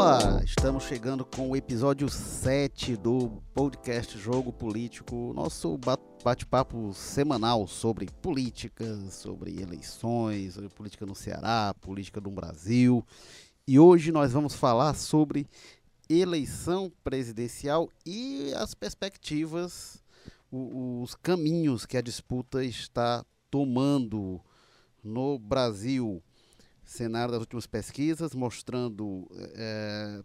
Olá, estamos chegando com o episódio 7 do podcast Jogo Político, nosso bate-papo semanal sobre política, sobre eleições, sobre política no Ceará, política no Brasil. E hoje nós vamos falar sobre eleição presidencial e as perspectivas, os caminhos que a disputa está tomando no Brasil cenário das últimas pesquisas, mostrando é,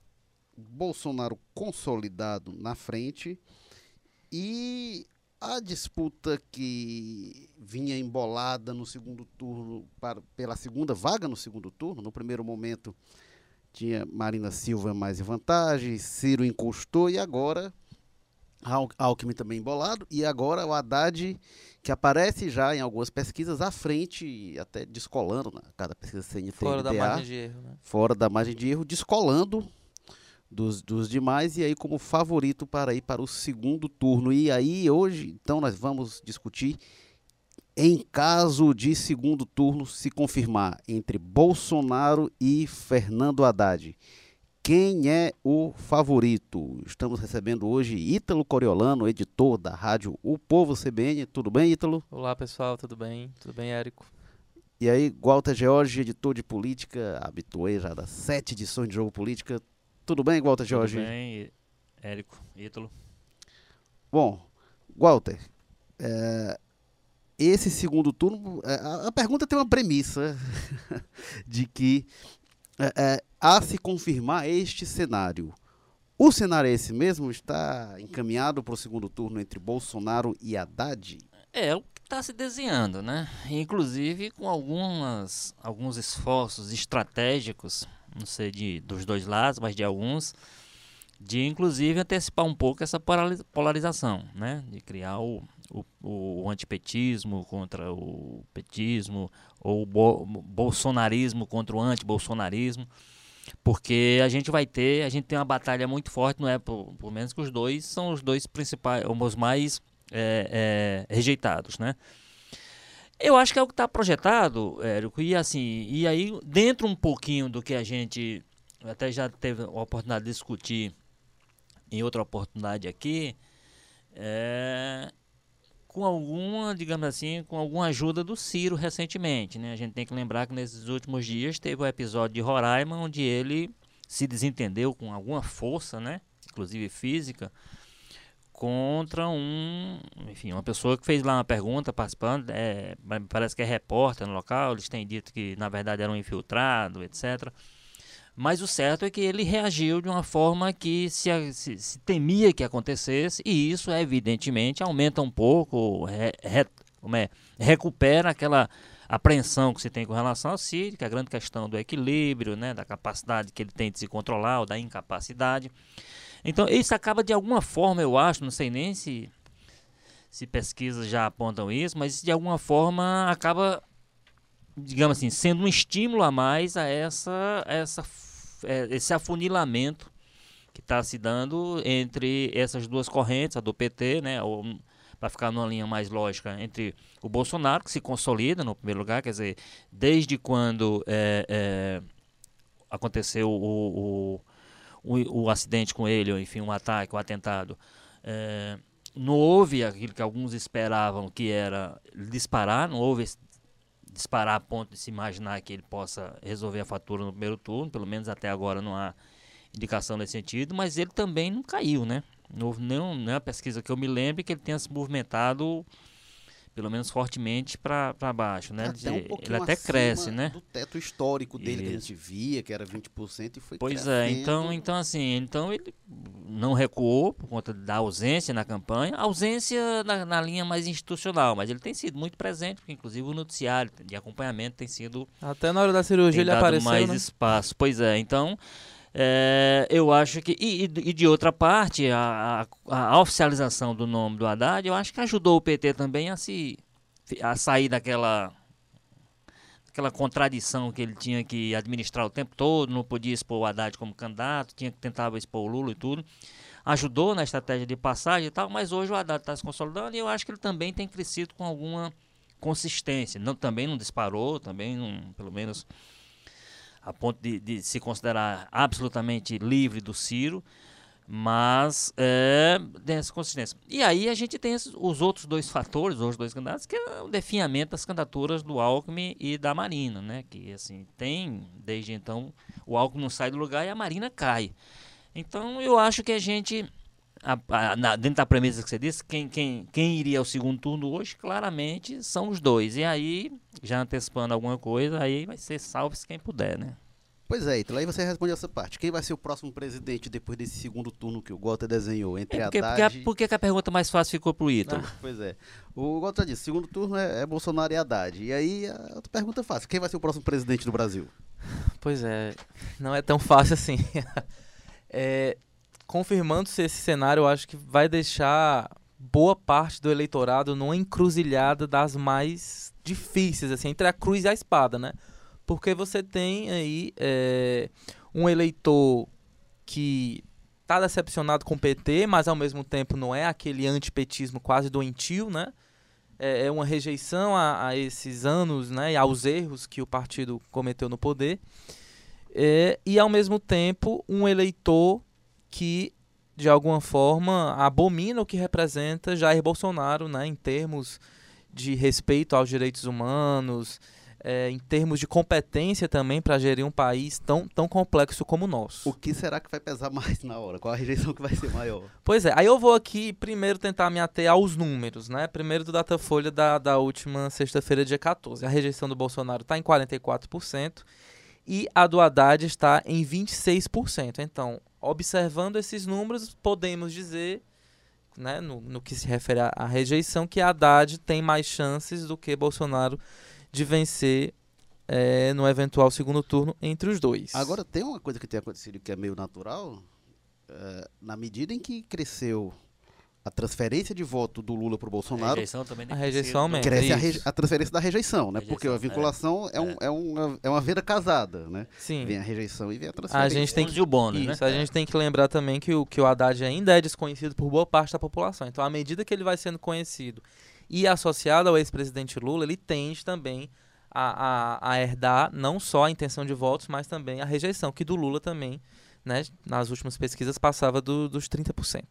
Bolsonaro consolidado na frente e a disputa que vinha embolada no segundo turno, para, pela segunda vaga no segundo turno, no primeiro momento tinha Marina Silva mais em vantagem, Ciro encostou e agora Alckmin também embolado, e agora o Haddad, que aparece já em algumas pesquisas à frente, até descolando, na cada pesquisa CNT Fora da margem de erro, né? Fora da margem de erro, descolando dos, dos demais, e aí como favorito para ir para o segundo turno. E aí hoje, então, nós vamos discutir em caso de segundo turno se confirmar entre Bolsonaro e Fernando Haddad. Quem é o favorito? Estamos recebendo hoje Ítalo Coriolano, editor da rádio O Povo CBN. Tudo bem, Ítalo? Olá, pessoal, tudo bem? Tudo bem, Érico? E aí, Walter George, editor de política, habituei já das sete edições de Jogo Política. Tudo bem, Walter George? Tudo bem, Érico, Ítalo. Bom, Walter, é, esse segundo turno, é, a, a pergunta tem uma premissa de que é, é, a se confirmar este cenário, o cenário é esse mesmo? Está encaminhado para o segundo turno entre Bolsonaro e Haddad? É, o que está se desenhando, né? Inclusive com algumas, alguns esforços estratégicos, não sei de, dos dois lados, mas de alguns, de inclusive antecipar um pouco essa polarização, né? De criar o, o, o antipetismo contra o petismo, ou bo, bolsonarismo contra o antibolsonarismo, porque a gente vai ter, a gente tem uma batalha muito forte, não é? Por, por menos que os dois são os dois principais, os mais é, é, rejeitados, né? Eu acho que é o que está projetado, Érico, e assim, e aí dentro um pouquinho do que a gente até já teve a oportunidade de discutir em outra oportunidade aqui, é, com alguma, digamos assim, com alguma ajuda do Ciro recentemente, né? A gente tem que lembrar que nesses últimos dias teve o episódio de Roraima onde ele se desentendeu com alguma força, né? Inclusive física, contra um, enfim, uma pessoa que fez lá uma pergunta participando, é, parece que é repórter no local, eles têm dito que na verdade era um infiltrado, etc. Mas o certo é que ele reagiu de uma forma que se, se, se temia que acontecesse, e isso, evidentemente, aumenta um pouco, re, re, é, recupera aquela apreensão que se tem com relação ao Cid, que é a grande questão do equilíbrio, né, da capacidade que ele tem de se controlar, ou da incapacidade. Então, isso acaba de alguma forma, eu acho, não sei nem se, se pesquisas já apontam isso, mas de alguma forma acaba digamos assim, sendo um estímulo a mais a essa, essa é, esse afunilamento que está se dando entre essas duas correntes, a do PT, né, para ficar numa linha mais lógica, entre o Bolsonaro, que se consolida no primeiro lugar, quer dizer, desde quando é, é, aconteceu o, o, o, o, acidente com ele, ou enfim, um ataque, um atentado, é, não houve aquilo que alguns esperavam, que era disparar, não houve disparar a ponto de se imaginar que ele possa resolver a fatura no primeiro turno, pelo menos até agora não há indicação nesse sentido, mas ele também não caiu, né? Não houve nenhuma pesquisa que eu me lembre que ele tenha se movimentado pelo menos fortemente para baixo, né? Até um ele até cresce, né? Do teto histórico dele Isso. que a gente via, que era 20% e foi Pois crescendo. é, então, então assim, então ele não recuou por conta da ausência na campanha, ausência na, na, linha mais institucional, mas ele tem sido muito presente, porque inclusive o noticiário de acompanhamento tem sido até na hora da cirurgia ele apareceu mais né? espaço. Pois é, então é, eu acho que. E, e, de outra parte, a, a, a, oficialização do nome do Haddad, eu acho que ajudou o PT também a se. a sair daquela. aquela contradição que ele tinha que administrar o tempo todo, não podia expor o Haddad como candidato, tinha que tentar expor o Lula e tudo. Ajudou na estratégia de passagem e tal, mas hoje o Haddad está se consolidando e eu acho que ele também tem crescido com alguma consistência. Não, também não disparou, também não, pelo menos a ponto de, de se considerar absolutamente livre do Ciro, mas é, tem essa consistência. E aí a gente tem esses, os outros dois fatores, os dois candidatos, que é o definhamento das candidaturas do Alckmin e da Marina, né? Que assim, tem, desde então, o Alckmin não sai do lugar e a Marina cai. Então eu acho que a gente, a, a, na, dentro da premissa que você disse, quem, quem, quem iria ao segundo turno hoje, claramente são os dois. E aí, já antecipando alguma coisa, aí vai ser salve-se quem puder, né? Pois é, então aí você responde essa parte. Quem vai ser o próximo presidente depois desse segundo turno que o Gota desenhou entre é porque, Haddad... Porque, por que a pergunta mais fácil ficou pro Ítalo? Ah, pois é. O Gota disse, segundo turno é, é, Bolsonaro e Haddad. E aí, a outra pergunta é fácil. Quem vai ser o próximo presidente do Brasil? Pois é, não é tão fácil assim. é, Confirmando-se esse cenário, eu acho que vai deixar boa parte do eleitorado numa encruzilhada das mais difíceis, assim, entre a cruz e a espada, né? porque você tem aí é, um eleitor que está decepcionado com o PT, mas ao mesmo tempo não é aquele antipetismo quase doentio, né? É, é uma rejeição a, a, esses anos né, e aos erros que o partido cometeu no poder. É, e ao mesmo tempo um eleitor que de alguma forma abomina o que representa Jair Bolsonaro, né, em termos de respeito aos direitos humanos, é, em termos de competência também para gerir um país tão, tão complexo como o nosso. O que será que vai pesar mais na hora? Qual a rejeição que vai ser maior? Pois é, aí eu vou aqui primeiro tentar me ater aos números, né? Primeiro do Datafolha da, da última sexta-feira, dia 14. A rejeição do Bolsonaro está em 44% e a do Haddad está em 26%. Então, observando esses números, podemos dizer, né, no, no que se refere à rejeição, que Haddad tem mais chances do que Bolsonaro de vencer é, no eventual segundo turno entre os dois. Agora, tem uma coisa que tem acontecido que é meio natural. É, na medida em que cresceu a transferência de voto do Lula para o Bolsonaro. A rejeição também a rejeição aumenta. Cresce a, re, a, transferência da rejeição, né? Rejeição, Porque a vinculação é, é, um, é. é, uma, é uma venda casada, né? Sim. Vem a rejeição e vem a transferência. A gente tem que, o bônus, isso, né? a gente tem que lembrar também que o, que o Haddad ainda é desconhecido por boa parte da população. Então, à medida que ele vai sendo conhecido e associado ao ex-presidente Lula, ele tende também a, a, a, herdar não só a intenção de votos, mas também a rejeição, que do Lula também, né, nas últimas pesquisas, passava do, dos 30%.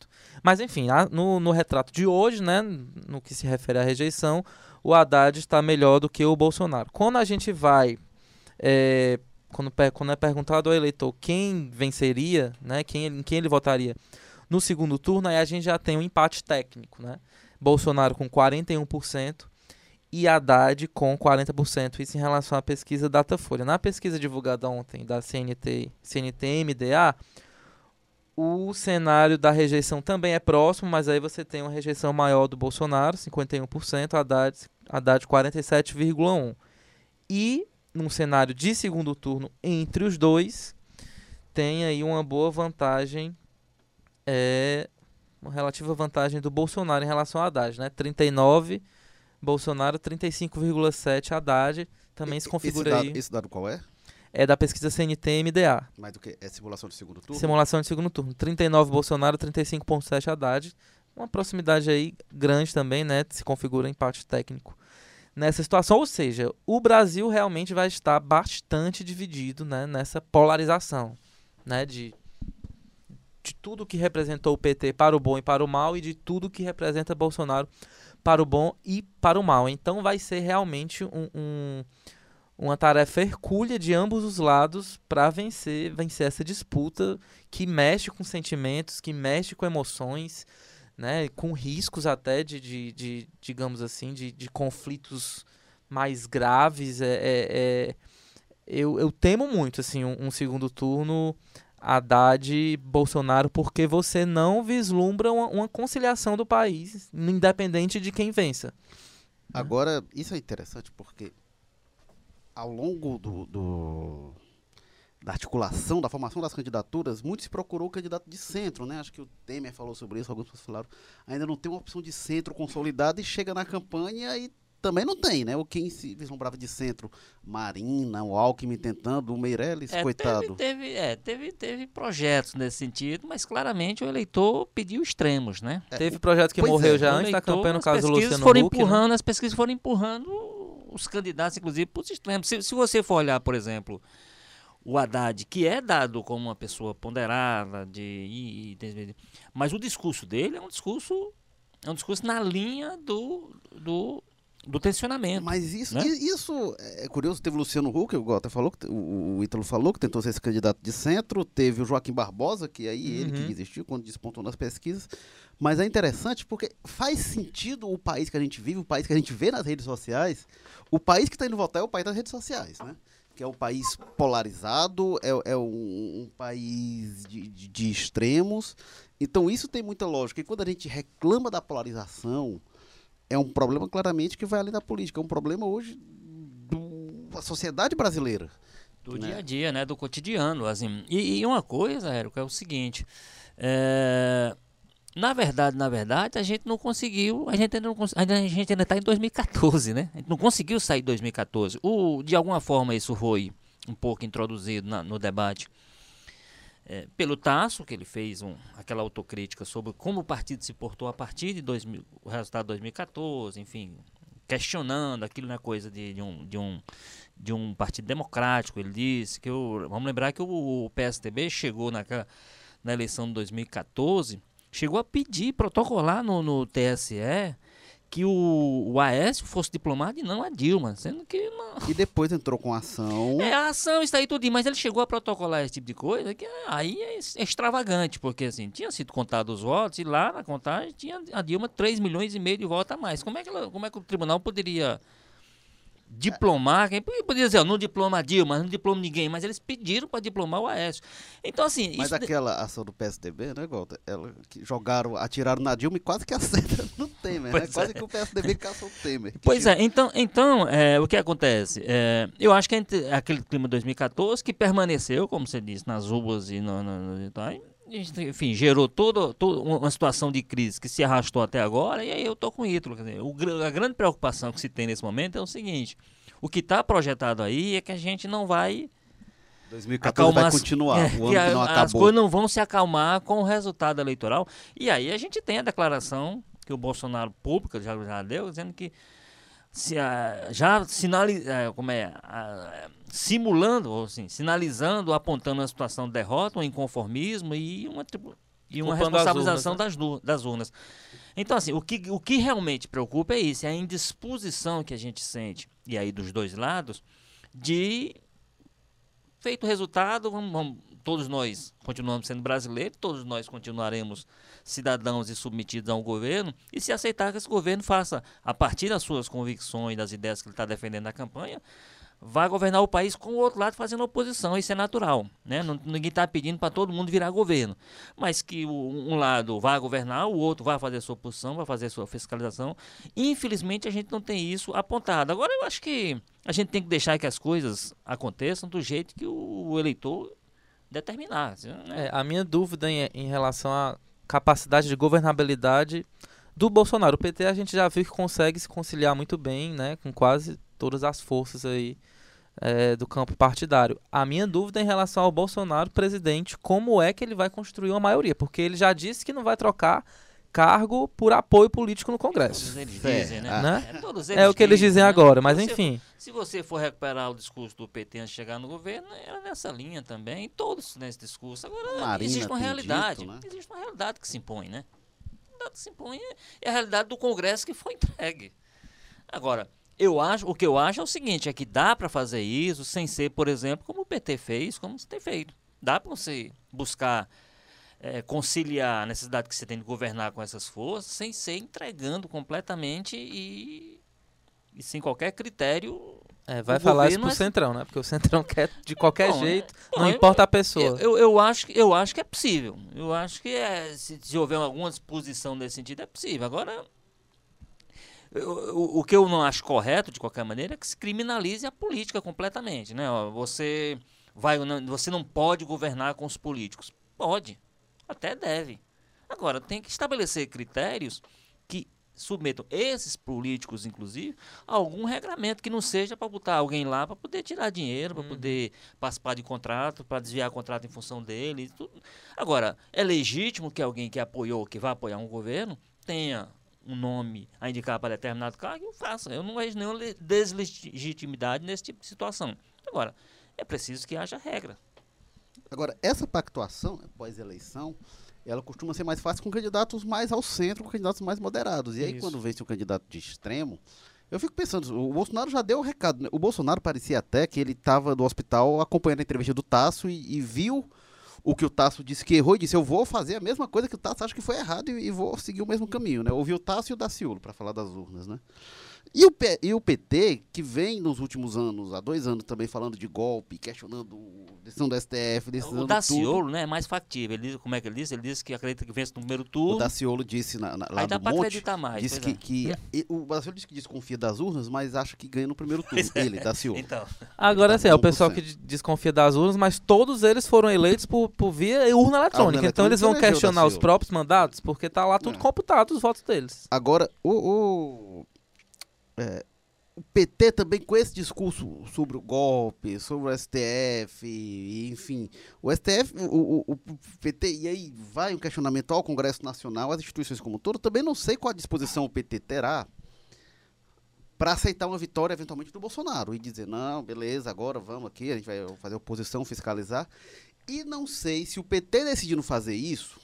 Mas, enfim, a, no, no retrato de hoje, né, no que se refere à rejeição, o Haddad está melhor do que o Bolsonaro. Quando a gente vai. É, quando, quando é perguntado ao eleitor quem venceria, né, quem, em quem ele votaria no segundo turno, aí a gente já tem um empate técnico. Né? Bolsonaro com 41%, e Haddad com 40%. Isso em relação à pesquisa Datafolha. Na pesquisa divulgada ontem da CNT, CNT-MDA, o cenário da rejeição também é próximo, mas aí você tem uma rejeição maior do Bolsonaro, 51%, Haddad, Haddad 47,1%. E num cenário de segundo turno entre os dois, tem aí uma boa vantagem, é, uma relativa vantagem do Bolsonaro em relação a Haddad, né? 39 Bolsonaro 35,7 Haddad. Também e, se configura esse dado, aí. Esse dado qual é? É da pesquisa CNT-MDA. Mas do que? É simulação de segundo turno? Simulação de segundo turno. 39 Bolsonaro, 35,7 Haddad. Uma proximidade aí grande também, né? Se configura empate técnico nessa situação. Ou seja, o Brasil realmente vai estar bastante dividido né, nessa polarização né, de, de tudo que representou o PT para o bom e para o mal e de tudo que representa Bolsonaro para o bom e para o mal. Então vai ser realmente um, um, uma tarefa hercúlea de ambos os lados para vencer, vencer essa disputa que mexe com sentimentos, que mexe com emoções, né, com riscos até de, de, de digamos assim, de, de conflitos mais graves. É, é, é eu, eu temo muito assim um, um segundo turno Haddad e Bolsonaro porque você não vislumbra uma, uma, conciliação do país, independente de quem vença. Agora, isso é interessante porque ao longo do, do, da articulação, da formação das candidaturas, muito se procurou o candidato de centro, né? Acho que o Temer falou sobre isso, alguns falaram, ainda não tem uma opção de centro consolidada e chega na campanha e também não tem, né? O quem se vislumbrava de centro, Marina, o Alckmin tentando, o Meirelles, é, coitado. Teve, teve, é, teve, teve projetos nesse sentido, mas claramente o eleitor pediu extremos, né? É, teve projeto que morreu é, já antes eleitor, da campanha, no caso do Luciano foram Huck, né? empurrando, né? As pesquisas foram empurrando os candidatos, inclusive, para os extremos. Se, se você for olhar, por exemplo, o Haddad, que é dado como uma pessoa ponderada, de, de, mas o discurso dele é um discurso é um discurso na linha do, do, do tensionamento. Mas isso, né? isso é curioso. Teve o Luciano Huck, o Gota falou, o, o Ítalo falou que tentou ser esse candidato de centro. Teve o Joaquim Barbosa, que aí uhum. ele que desistiu quando despontou nas pesquisas. Mas é interessante porque faz sentido o país que a gente vive, o país que a gente vê nas redes sociais. O país que está indo votar é o país das redes sociais, né? Que é um país polarizado, é, é um, um, país de, de, de extremos. Então isso tem muita lógica. E quando a gente reclama da polarização, é um problema claramente que vai além da política. É um problema hoje da sociedade brasileira. Do né? dia a dia, né? Do cotidiano. Assim. E, e uma coisa, Érico, é o seguinte. É... Na verdade, na verdade, a gente não conseguiu, a gente ainda não a gente ainda está em 2014, né? A gente não conseguiu sair de 2014. O, de alguma forma isso foi um pouco introduzido na, no debate é, pelo Tasso, que ele fez um, aquela autocrítica sobre como o partido se portou a partir de 2000, o resultado de 2014, enfim, questionando aquilo na é coisa de, de, um, de, um, de um partido democrático. Ele disse que o, vamos lembrar que o, o PSDB chegou naquela, na eleição de 2014, chegou a pedir, protocolar no, no TSE que o, o Aécio fosse diplomado e não a Dilma, sendo que não. E depois entrou com ação. É, a ação está aí tudo, mas ele chegou a protocolar esse tipo de coisa, que aí é extravagante, porque assim, tinha sido contado os votos e lá na contagem tinha a Dilma 3 milhões e meio de votos a mais. Como é que, ela, como é que o tribunal poderia diplomar, quem podia dizer, não diploma Dilma, não diploma ninguém, mas eles pediram para diplomar o Aécio. Então, assim. Mas aquela ação do PSDB, né, Golta? Ela, que jogaram, atiraram na Dilma e quase que acerta no Temer, né? Quase é. que o PSDB caçou o Temer. Pois é, então, então é, o que acontece? É, eu acho que aquele clima de 2014 que permaneceu, como você disse, nas ruas e no, no, no, enfim, gerou toda, toda, uma situação de crise que se arrastou até agora, e aí eu tô com o Ítalo. A grande preocupação que se tem nesse momento é o seguinte: o que está projetado aí é que a gente não vai. 2014 acalmar, vai continuar, é, o ano que, a, não acabou. As coisas não vão se acalmar com o resultado eleitoral. E aí a gente tem a declaração que o Bolsonaro público já, já deu, dizendo que se, já sinaliza, como é, simulando, ou assim, sinalizando, apontando uma situação de derrota, um inconformismo e uma, e uma responsabilização das, urnas, né? das, das urnas. Então, assim, o que, o que realmente preocupa é isso, é a indisposição que a gente sente, e aí dos dois lados, de feito o resultado, vamos, vamos, todos nós continuamos sendo brasileiros, todos nós continuaremos cidadãos e submetidos a um governo, e se aceitar que esse governo faça, a partir das suas convicções, das ideias que ele está defendendo na campanha, vai governar o país com o outro lado fazendo oposição. Isso é natural. Né? Ninguém está pedindo para todo mundo virar governo. Mas que um lado vai governar, o outro vai fazer sua oposição, vai fazer sua fiscalização. Infelizmente, a gente não tem isso apontado. Agora, eu acho que a gente tem que deixar que as coisas aconteçam do jeito que o, eleitor determinar. Né? É, a minha dúvida em, em relação à capacidade de governabilidade do Bolsonaro. O PT a gente já viu que consegue se conciliar muito bem, né, com quase todas as forças aí é, do campo partidário. A minha dúvida é em relação ao Bolsonaro presidente, como é que ele vai construir uma maioria? Porque ele já disse que não vai trocar cargo por apoio político no Congresso. Todos eles dizem, né? né? É, eles é o que eles dizem né? agora, mas se enfim. Se você for recuperar o discurso do PT antes de chegar no governo, era nessa linha também, todos nesse discurso. Agora, Marina existe uma realidade. Dito, né? Existe uma realidade que se impõe, né? A realidade que se impõe é a realidade do Congresso que foi entregue. Agora, eu acho, o que eu acho é o seguinte, é que dá para fazer isso sem ser, por exemplo, como o PT fez, como você tem feito. Dá para você buscar é, conciliar a necessidade que você tem de governar com essas forças sem ser entregando completamente e, e sem qualquer critério. É, vai falar isso pro é... Centrão, né? Porque o Centrão quer de qualquer bom, jeito, é, não importa a pessoa. Eu, eu, eu, acho, eu acho que é possível. Eu acho que é, se, se houver alguma disposição nesse sentido, é possível. Agora, o, o que eu não acho correto, de qualquer maneira, é que se criminalize a política completamente. Né? Você, vai, você não pode governar com os políticos. Pode, até deve. Agora, tem que estabelecer critérios que submetam esses políticos, inclusive, a algum regramento que não seja para botar alguém lá para poder tirar dinheiro, para uhum. poder participar de contrato, para desviar contrato em função dele. Tudo. Agora, é legítimo que alguém que apoiou, que vai apoiar um governo, tenha um nome a indicar para determinado cargo, eu faço. Eu não vejo nenhuma deslegitimidade nesse tipo de situação. Agora, é preciso que haja regra. Agora, essa pactuação, pós-eleição, ela costuma ser mais fácil com candidatos mais ao centro, com candidatos mais moderados. E aí, Isso. quando vence um candidato de extremo, eu fico pensando, o Bolsonaro já deu o recado. Né? O Bolsonaro parecia até que ele estava no hospital acompanhando a entrevista do Tasso e, e viu o que o Tasso disse que errou e disse: Eu vou fazer a mesma coisa que o Tasso acha que foi errado e, e vou seguir o mesmo caminho. Né? Ouviu o Tasso e o Daciolo para falar das urnas. Né? E o, P- e o PT, que vem nos últimos anos, há dois anos também falando de golpe, questionando decisão do STF, decisão O tudo. Daciolo né, é mais factível. Ele, diz- como é que ele disse? Ele disse que acredita que vence no primeiro turno. O Daciolo disse na, na, lá Aí dá do pra Monte, acreditar mais. disse que, é. que e- o Daciolo disse que desconfia das urnas, mas acha que ganha no primeiro turno. Pois é. Ele, Daciolo. Então, Agora Ele sim, tá é o pessoal 1%. que de- desconfia das urnas, mas todos eles foram eleitos por, por via urna eletrônica. então eles vão questionar os próprios mandatos, porque tá lá tudo É. computado, os votos deles. Agora, o, o, é, o PT também com esse discurso sobre o golpe, sobre o STF, enfim, o STF, o, o- o PT, e aí vai um questionamento ao Congresso Nacional, às instituições como um todo, também não sei qual a disposição o PT terá para aceitar uma vitória eventualmente do Bolsonaro e dizer, não, beleza, agora vamos aqui, a gente vai fazer oposição, fiscalizar. E não sei se o PT decidindo fazer isso,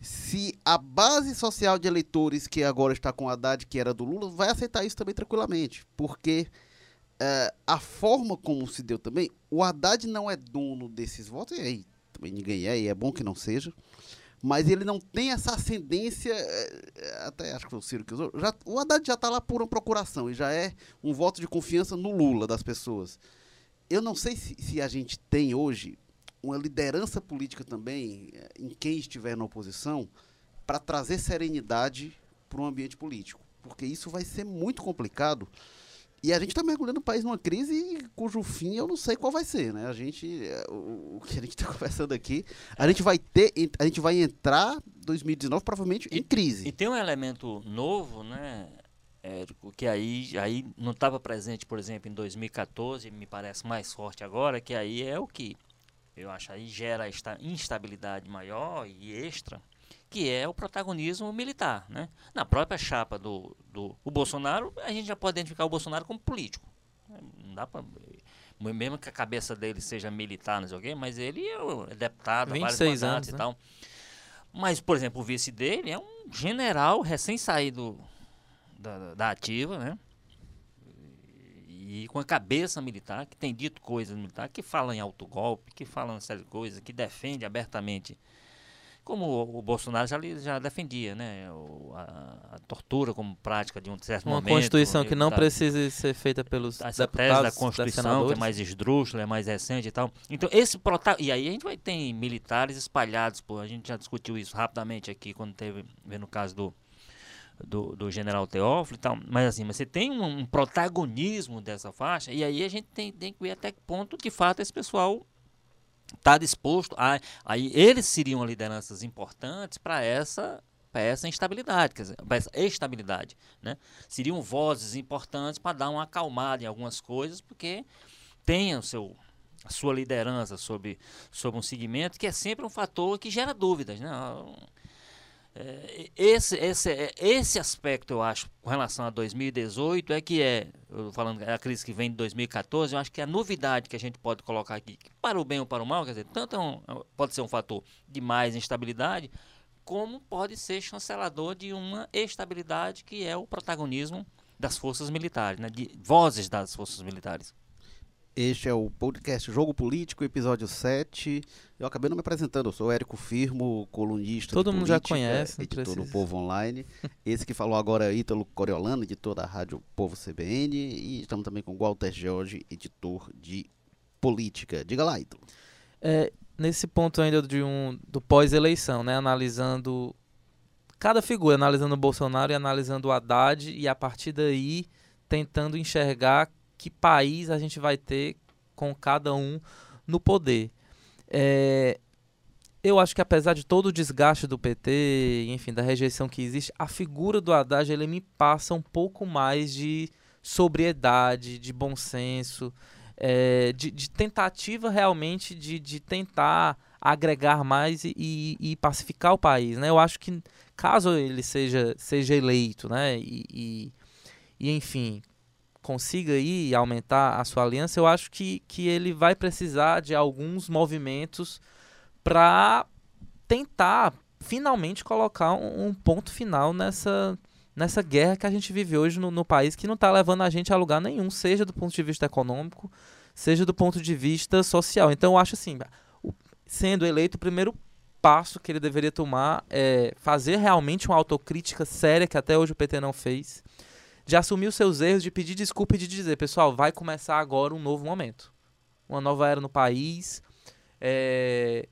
se a base social de eleitores que agora está com Haddad, que era do Lula, vai aceitar isso também tranquilamente. Porque eh, a forma como se deu também, o Haddad não é dono desses votos, e aí também ninguém é, e é bom que não seja. Mas ele não tem essa ascendência, eh, até acho que foi o Ciro que usou. Já, o Haddad já está lá por uma procuração e já é um voto de confiança no Lula das pessoas. Eu não sei se, se a gente tem hoje uma liderança política também eh, em quem estiver na oposição para trazer serenidade para o ambiente político, porque isso vai ser muito complicado. E a gente está mergulhando o país numa crise cujo fim eu não sei qual vai ser, né? A gente, eh, o, que a gente está conversando aqui, a gente vai ter, a gente vai entrar 2019 provavelmente em crise. E tem um elemento novo, né, Érico, que aí, aí não estava presente, por exemplo, em 2014, me parece mais forte agora, que aí é o que eu acho aí gera esta instabilidade maior e extra, que é o protagonismo militar, né? Na própria chapa do, do o Bolsonaro, a gente já pode identificar o Bolsonaro como político. Não dá para mesmo que a cabeça dele seja militar, não sei o quê, mas ele é é deputado, há vários 26 mandatos anos, e né? tal. Mas, por exemplo, o vice dele é um general recém-saído da, da- da ativa, né? E com a cabeça militar, que tem dito coisas militar, que fala em autogolpe, que fala uma série de coisas, que defende abertamente, como o, o Bolsonaro já, já defendia, né? O- a, a tortura como prática de um certo Uma momento. Constituição que não da- precisa ser feita pelos essa deputados, tese da Constituição, que é mais esdrúxula, é mais recente e tal. Então, esse prota... E aí a gente vai ter militares espalhados, pô. A gente já discutiu isso rapidamente aqui, quando teve, no caso do, do, do general Teófilo e tal. Mas assim, mas você tem um, um protagonismo dessa faixa, e aí a gente tem, tem que ver até que ponto, de fato, esse pessoal está disposto a... Aí eles seriam lideranças importantes para essa para essa instabilidade, quer dizer, para essa estabilidade, né? Seriam vozes importantes para dar uma acalmada em algumas coisas, porque tem o seu a sua liderança sobre, sobre um segmento que é sempre um fator que gera dúvidas, né? É, esse, esse, é- esse aspecto, eu acho, com relação a 2018, é que é, falando, é a crise que vem de 2014, eu acho que a novidade que a gente pode colocar aqui, para o bem ou para o mal, quer dizer, tanto é um- pode ser um fator de mais instabilidade, como pode ser chancelador de uma estabilidade que é o protagonismo das forças militares, né? de vozes das forças militares. Este é o podcast Jogo Político, episódio 7. Eu acabei não me apresentando, eu sou Érico Firmo, colunista Todo mundo já política, conhece, não editor do precisa. Povo Online. Esse que falou agora é Ítalo Coriolano, editor da Rádio Povo CBN. E estamos também com Walter George, editor de política. Diga lá, Ítalo. É, nesse ponto ainda de um, do pós-eleição, né? Analisando cada figura, analisando o Bolsonaro e analisando o Haddad, e a partir daí tentando enxergar que país a gente vai ter com cada um no poder. É, eu acho que apesar de todo o desgaste do PT, enfim, da rejeição que existe, a figura do Haddad ele me passa um pouco mais de sobriedade, de bom senso, é, de, de tentativa realmente de, de tentar agregar mais e, e- pacificar o país. Né? Eu acho que caso ele seja, seja eleito, né? e, e- e, enfim, consiga ir aumentar a sua aliança, eu acho que, que ele vai precisar de alguns movimentos para tentar finalmente colocar um, um, ponto final nessa, nessa guerra que a gente vive hoje no, no país, que não está levando a gente a lugar nenhum, seja do ponto de vista econômico, seja do ponto de vista social. Então eu acho assim, sendo eleito, o primeiro passo que ele deveria tomar é fazer realmente uma autocrítica séria, que até hoje o PT não fez, de assumir os seus erros, de pedir desculpa e de dizer, pessoal, vai começar agora um novo momento. Uma nova era no país. É,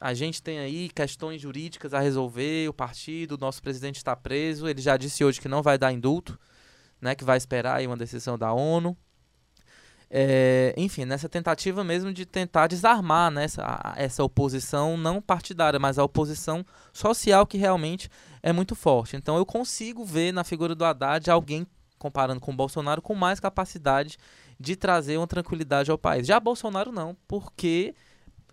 a gente tem aí questões jurídicas a resolver, o partido, o nosso presidente está preso, ele já disse hoje que não vai dar indulto, né, que vai esperar aí uma decisão da ONU. É, enfim, nessa tentativa mesmo de tentar desarmar né, essa, essa oposição não partidária, mas a oposição social que realmente é muito forte. Então eu consigo ver na figura do Haddad alguém, comparando com o Bolsonaro, com mais capacidade de trazer uma tranquilidade ao país. Já Bolsonaro não, porque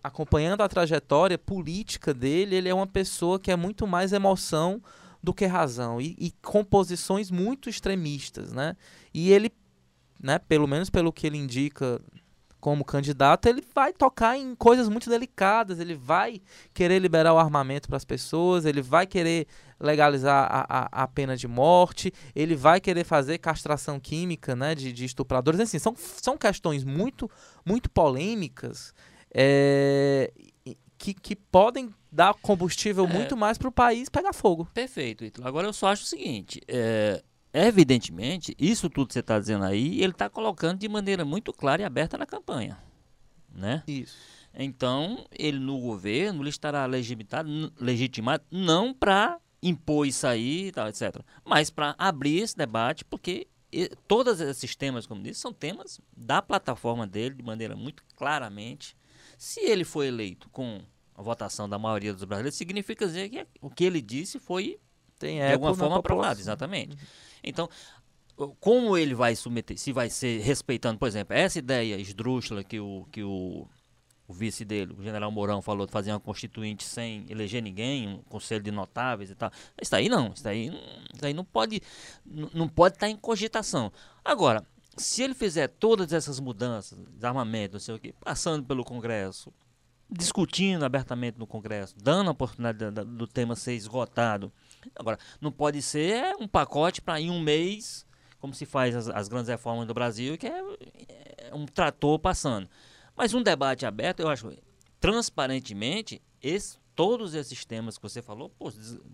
acompanhando a trajetória política dele, ele é uma pessoa que é muito mais emoção do que razão e, e com posições muito extremistas, né? E ele né, pelo menos pelo que ele indica como candidato, ele vai tocar em coisas muito delicadas, ele vai querer liberar o armamento para as pessoas, ele vai querer legalizar a, a, a, pena de morte, ele vai querer fazer castração química né, de, de estupradores. Assim, são, são questões muito, muito polêmicas é, que, que podem dar combustível é, muito mais para o país pegar fogo. Perfeito, Ítalo. Agora eu só acho o seguinte: é, Evidentemente, isso tudo que você está dizendo aí, ele está colocando de maneira muito clara e aberta na campanha. Né? Isso. Então, ele no governo ele estará legitimado, legitimado não para impor isso aí, tal, etc., mas para abrir esse debate, porque todos esses temas, como disse, são temas da plataforma dele, de maneira muito claramente. Se ele foi eleito com a votação da maioria dos brasileiros, significa dizer que o que ele disse foi Tem de alguma forma aprovado. Exatamente. Uhum. Então, como ele vai submeter, se vai ser respeitando, por exemplo, essa ideia esdrúxula que o, que o, o vice dele, o general Mourão, falou de fazer uma constituinte sem eleger ninguém, um conselho de notáveis e tal. Isso aí não, isso aí, isso aí não pode não pode estar em cogitação. Agora, se ele fizer todas essas mudanças, desarmamento, não sei o quê, passando pelo Congresso, discutindo abertamente no Congresso, dando a oportunidade do, do tema ser esgotado, Agora, não pode ser um pacote para em um mês, como se faz as, as, grandes reformas do Brasil, que é, é, um trator passando. Mas um debate aberto, eu acho, transparentemente, esse, todos esses temas que você falou, por,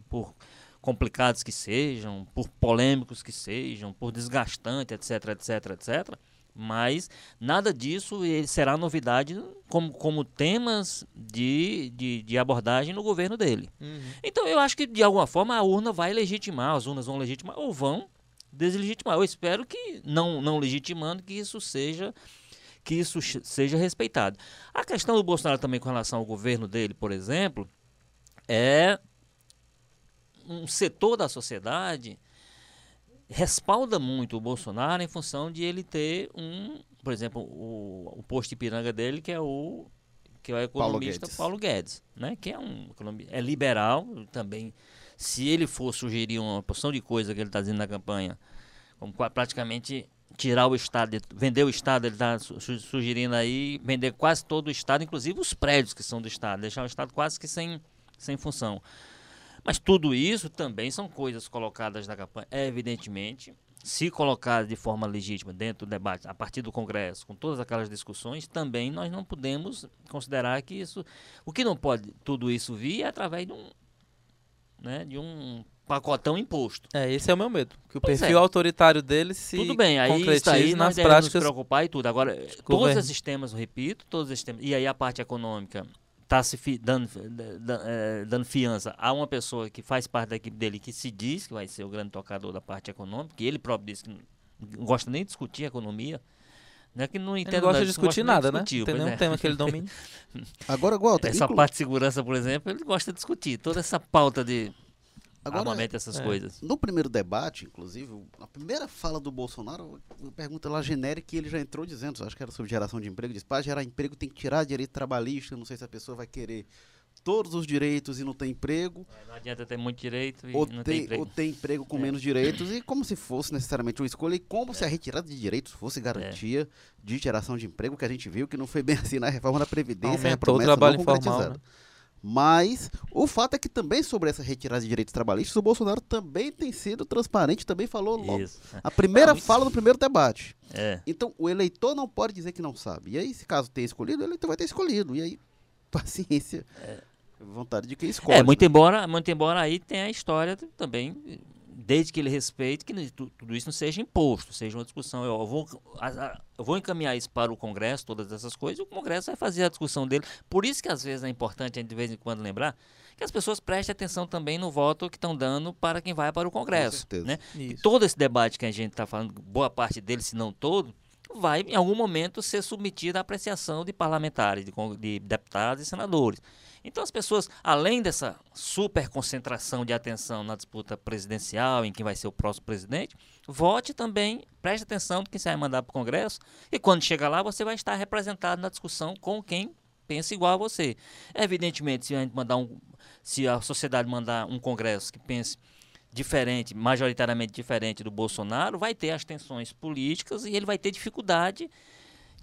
por complicados que sejam, por polêmicos que sejam, por desgastantes, etc, etc, etc, mas nada disso será novidade como, como temas de, de, de abordagem no governo dele. Uhum. Então eu acho que de alguma forma a urna vai legitimar, as urnas vão legitimar ou vão deslegitimar. Eu espero que não, não legitimando que isso seja que isso seja respeitado. A questão do Bolsonaro também com relação ao governo dele, por exemplo, é um setor da sociedade respalda muito o Bolsonaro em função de ele ter um, por exemplo, o, o posto de piranga dele, que é o que é o economista Paulo Guedes, Paulo Guedes né? Que é um é liberal também. Se ele for sugerir uma porção de coisa que ele está dizendo na campanha, como praticamente tirar o Estado, vender o Estado, ele está sugerindo aí vender quase todo o Estado, inclusive os prédios que são do Estado, deixar o Estado quase que sem, sem função. Mas tudo isso também são coisas colocadas na campanha, evidentemente, se colocadas de forma legítima dentro do debate, a partir do Congresso, com todas aquelas discussões, também nós não podemos considerar que isso. O que não pode tudo isso vir é através de um, né, de um pacotão imposto. É, esse é o meu medo. Que o pois perfil é. autoritário dele se Tudo bem, aí concretize aí nas práticas. Nos preocupar e tudo. Agora, todos esses temas, eu repito, todos esses temas. E aí a parte econômica está se fi, dando, é, dando fiança a uma pessoa que faz parte da equipe dele, que se diz que vai ser o grande tocador da parte econômica, que ele próprio disse que não gosta nem de discutir economia. Não é que não entende ele gosta de discutir nada, né? Discutir, Tem nenhum é. tema que ele domine. Agora, Walter, Essa inclu... parte de segurança, por exemplo, ele gosta de discutir. Toda essa pauta de Agora, armamento, essas é. coisas. No primeiro debate, inclusive, a primeira fala do Bolsonaro, uma pergunta lá genérica, e ele já entrou dizendo, acho que era sobre geração de emprego, disse, para gerar emprego tem que tirar direito trabalhista, não sei se a pessoa vai querer todos os direitos e não tem emprego, É, Não adianta ter muito direito e ou não tem tem, emprego. ou tem emprego com É. menos direitos, e como se fosse necessariamente uma escolha, e como se a retirada de direitos fosse garantia de geração de emprego, que a gente viu que não foi bem assim na reforma da Previdência, a Aumentou o promessa trabalho não informal, concretizada. Mas o fato é que também sobre essa retirada de direitos trabalhistas, o Bolsonaro também tem sido transparente, também falou logo. Isso. A primeira fala no primeiro debate. É. Então, o eleitor não pode dizer que não sabe. E aí, se caso tenha escolhido, o eleitor vai ter escolhido. E aí, paciência. Vontade de quem escolhe. É, muito embora, muito embora aí tenha a história também, desde que ele respeite, que tudo isso não seja imposto, seja uma discussão. Eu vou, eu vou encaminhar isso para o Congresso, todas essas coisas, e o Congresso vai fazer a discussão dele. Por isso que às vezes é importante a gente de vez em quando lembrar que as pessoas prestem atenção também no voto que estão dando para quem vai para o Congresso. Né? Todo esse debate que a gente está falando, boa parte dele, se não todo, vai em algum momento ser submetido à apreciação de parlamentares, de, de deputados e senadores. Então as pessoas, além dessa super concentração de atenção na disputa presidencial, em quem vai ser o próximo presidente, vote também, preste atenção no que você vai mandar para o Congresso, e quando chegar lá você vai estar representado na discussão com quem pensa igual a você. Evidentemente, se a gente mandar um, se a sociedade mandar um Congresso que pense diferente, majoritariamente diferente do Bolsonaro, vai ter as tensões políticas e ele vai ter dificuldade,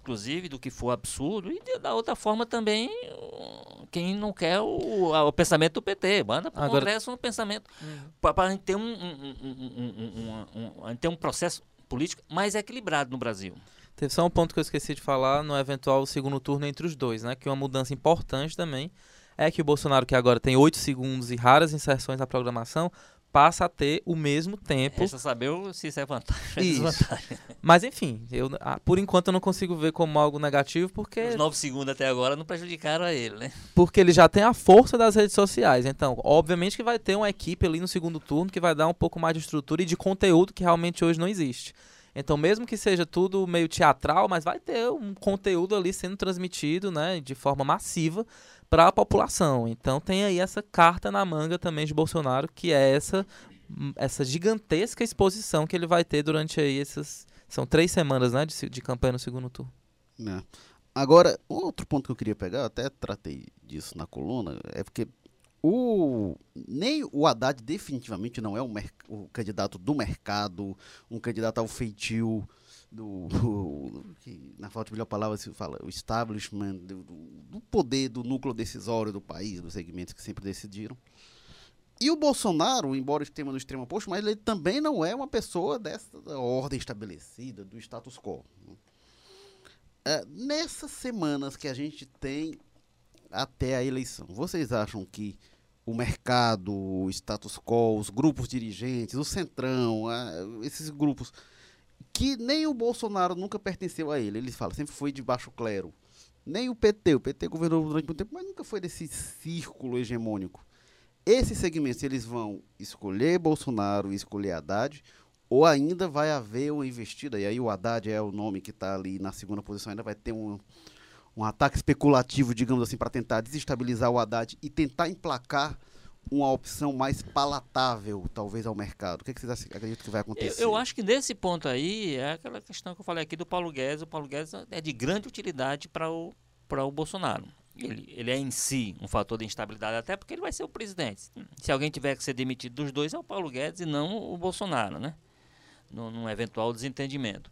inclusive, do que for absurdo, e da outra forma também, uh, quem não quer o, o pensamento do PT, manda para o Agora- Congresso um pensamento, para a gente ter um, um, um- um- um- um- um- ter um processo político mais equilibrado no Brasil. Teve só um ponto que eu esqueci de falar no eventual segundo turno entre os dois, né? Que uma mudança importante também é que o Bolsonaro, que agora tem 8 segundos e raras inserções na programação, passa a ter o mesmo tempo. Resta saber o- se isso é vantagem ou desvantagem. Mas enfim, eu, ah, por enquanto eu não consigo ver como algo negativo, porque Os nove segundos até agora não prejudicaram a ele, né? porque ele já tem a força das redes sociais. Então, obviamente que vai ter uma equipe ali no segundo turno que vai dar um pouco mais de estrutura e de conteúdo que realmente hoje não existe. Então, mesmo que seja tudo meio teatral, mas vai ter um conteúdo ali sendo transmitido, né, de forma massiva para a população. Então, tem aí essa carta na manga também de Bolsonaro, que é essa essa gigantesca exposição que ele vai ter durante aí essas são três semanas, né, de, de campanha no segundo turno. né? Agora, outro ponto que eu queria pegar, até tratei disso na coluna, é porque o, nem o Haddad definitivamente não é o, candidato do mercado, um candidato ao feitio do, do- que, na falta de melhor palavra se fala, o establishment, do, do- poder do núcleo decisório do país, dos segmentos que sempre decidiram. E o Bolsonaro, embora esteja no extremo oposto, mas ele também não é uma pessoa dessa ordem estabelecida, do status quo. É, nessas semanas que a gente tem até a eleição, vocês acham que o mercado, o status quo, os grupos dirigentes, o Centrão, esses grupos, que nem o Bolsonaro nunca pertenceu a ele, ele fala, sempre foi de baixo clero. Nem o PT, o PT governou durante muito tempo, mas nunca foi desse círculo hegemônico. Esses segmentos, eles vão escolher Bolsonaro e escolher Haddad, ou ainda vai haver uma investida, e aí o Haddad é o nome que está ali na segunda posição, ainda vai ter um, um ataque especulativo, digamos assim, para tentar desestabilizar o Haddad e tentar emplacar uma opção mais palatável, talvez, ao mercado. O que, é que vocês acreditam que vai Eu, acontecer? eu acho que nesse ponto aí é aquela questão que eu falei aqui do Paulo Guedes. O Paulo Guedes é de grande utilidade para o, o Bolsonaro. Ele, ele é em si um fator de instabilidade, até porque ele vai ser o presidente. Se alguém tiver que ser demitido dos dois, é o Paulo Guedes e não o Bolsonaro, né? Num, num eventual desentendimento.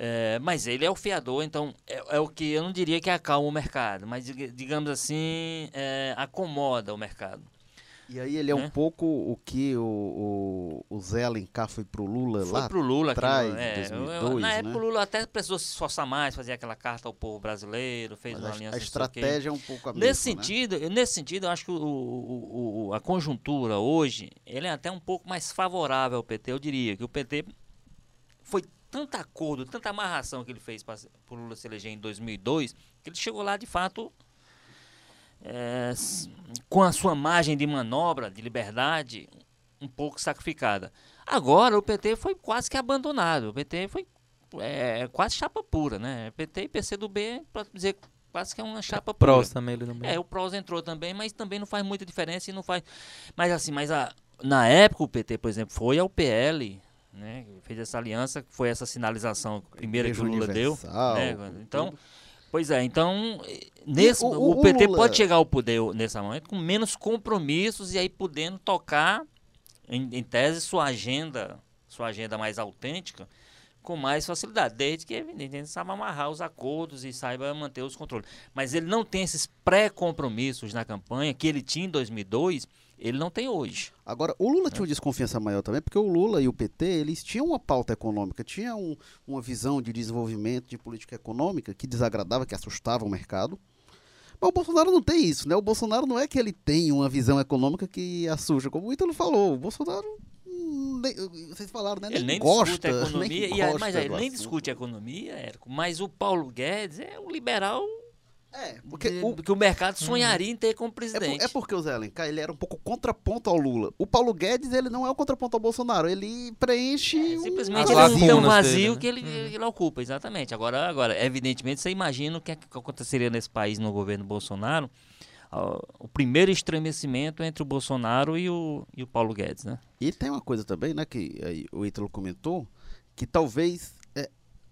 É, mas ele é o fiador, então é, é o que eu não diria que acalma o mercado, mas diga- digamos assim, é, acomoda o mercado. E aí ele é um né? pouco o que o, o, o Zé Alencar foi pro Lula Foi lá pro Lula atrás, em é, 2002, Na né? época o Lula até precisou se esforçar mais, fazer aquela carta ao povo brasileiro, fez Mas uma a, aliança. a estratégia é um pouco a Nesse mesma, né? sentido, eu- nesse sentido, eu acho que o, o- o- a conjuntura hoje, ele é até um pouco mais favorável ao PT, eu diria, que o PT foi tanto acordo, tanta amarração que ele fez para o Lula se eleger em 2002, que ele chegou lá de fato é, com a sua margem de manobra, de liberdade, um pouco sacrificada. Agora o PT foi quase que abandonado. O PT foi é, quase chapa pura, né? PT e PCdoB, para dizer quase que é uma chapa pura. Prós também ele meio. É, o PROS entrou também, mas também não faz muita diferença e não faz. Mas assim, mas a, na época o PT, por exemplo, foi ao PL, né? Fez essa aliança, foi essa sinalização primeira que o Lula deu. Né? Então. Pois é, então nesse, o- o, o PT Lula- pode chegar ao poder nesse momento com menos compromissos e aí podendo tocar, em, em tese, sua agenda, sua agenda mais autêntica, com mais facilidade, desde que, evidentemente, saiba amarrar os acordos e saiba manter os controles. Mas ele não tem esses pré-compromissos na campanha que ele tinha em 2002, ele não tem hoje. Agora, o Lula tinha uma desconfiança maior também, porque o Lula e o PT, eles tinham uma pauta econômica, tinham um- uma visão de desenvolvimento, de política econômica que desagradava, que assustava o mercado. Mas o Bolsonaro não tem isso, né? O Bolsonaro não é que ele tem uma visão econômica que assusta, como o Ítalo falou. O Bolsonaro, hum, nem- vocês falaram, né? Ele nem gosta, discute a economia, nem e a- gosta mas do ele nem assunto. discute a economia, Érico, mas o Paulo Guedes é um liberal É, porque de- o, que o mercado sonharia em ter como É, por- presidente. é porque o Zé Alencar, ele era um pouco contraponto ao Lula. O Paulo Guedes, ele não é o contraponto ao Bolsonaro. Ele preenche um Simplesmente um vazio dele, né? que ele, que ele ocupa, exatamente. Agora, agora, evidentemente, você imagina o que, é que aconteceria nesse país no governo Bolsonaro. o primeiro estremecimento entre o Bolsonaro e o, e o Paulo Guedes, né? E tem uma coisa também, né, que aí o Ítalo comentou, que talvez é,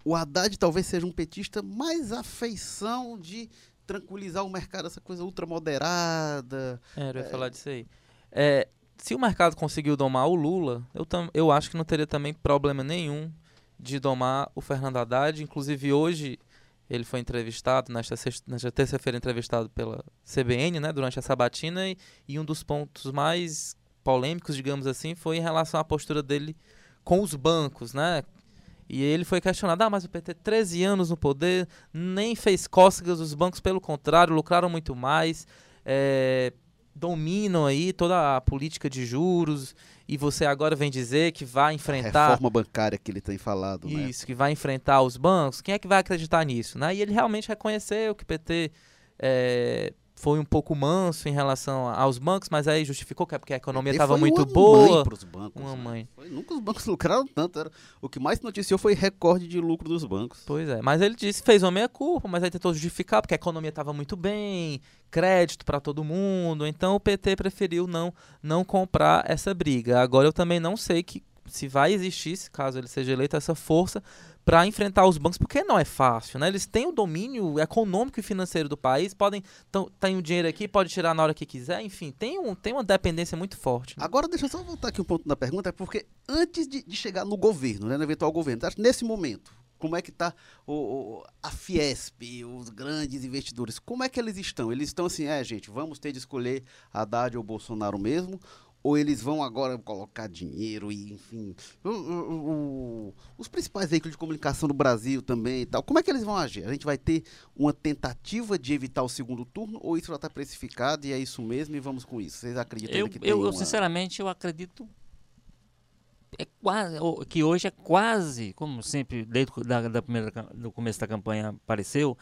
o Haddad talvez seja um petista mais afeição de tranquilizar o mercado, essa coisa ultramoderada. É, eu ia falar disso aí. É, se o mercado conseguiu domar o Lula, eu, tam, eu acho que não teria também problema nenhum de domar o Fernando Haddad. Inclusive, hoje ele foi entrevistado, nesta, nesta terça-feira, entrevistado pela CBN, né, durante a sabatina, e, e um dos pontos mais polêmicos, digamos assim, foi em relação à postura dele com os bancos, né? E ele foi questionado, ah, mas o PT 13 anos no poder, nem fez cócegas os bancos, pelo contrário, lucraram muito mais, é, dominam aí toda a política de juros, e você agora vem dizer que vai A enfrentar reforma bancária que ele tem falado, né? isso, que vai enfrentar os bancos, quem é que vai acreditar nisso? Né? E ele realmente reconheceu que o PT é, foi um pouco manso em relação aos bancos, mas aí justificou que é porque a economia estava muito uma boa. Mãe pros bancos, Uma né? mãe. Foi- nunca os bancos lucraram tanto. Era, o que mais noticiou foi recorde de lucro dos bancos. Pois é, mas ele disse, fez uma meia-culpa, mas aí tentou justificar porque a economia estava muito bem, crédito para todo mundo, então o PT preferiu não, não comprar essa briga. Agora eu também não sei que se vai existir, se caso ele seja eleito, essa força para enfrentar os bancos, porque não é fácil, né? Eles têm o domínio econômico e financeiro do país, podem tão, tem o dinheiro aqui, pode tirar na hora que quiser, enfim, tem, um, tem uma dependência muito forte. né? Agora, deixa eu só voltar aqui um ponto na pergunta, é porque antes de, de chegar no governo, né, no eventual governo, nesse momento, como é que está a Fiesp, os grandes investidores, como é que eles estão? Eles estão assim, é, gente, vamos ter de escolher Haddad ou Bolsonaro mesmo? Ou eles vão agora colocar dinheiro e, enfim, o- o- o- os principais veículos de comunicação do Brasil também e tal. Como é que eles vão agir? A gente vai ter uma tentativa de evitar o segundo turno ou isso já está precificado e é isso mesmo e vamos com isso? Vocês acreditam Eu, que tem eu, eu, uma... sinceramente, eu acredito é quase, que hoje é quase, como sempre, desde da, da primeira, do começo da campanha apareceu,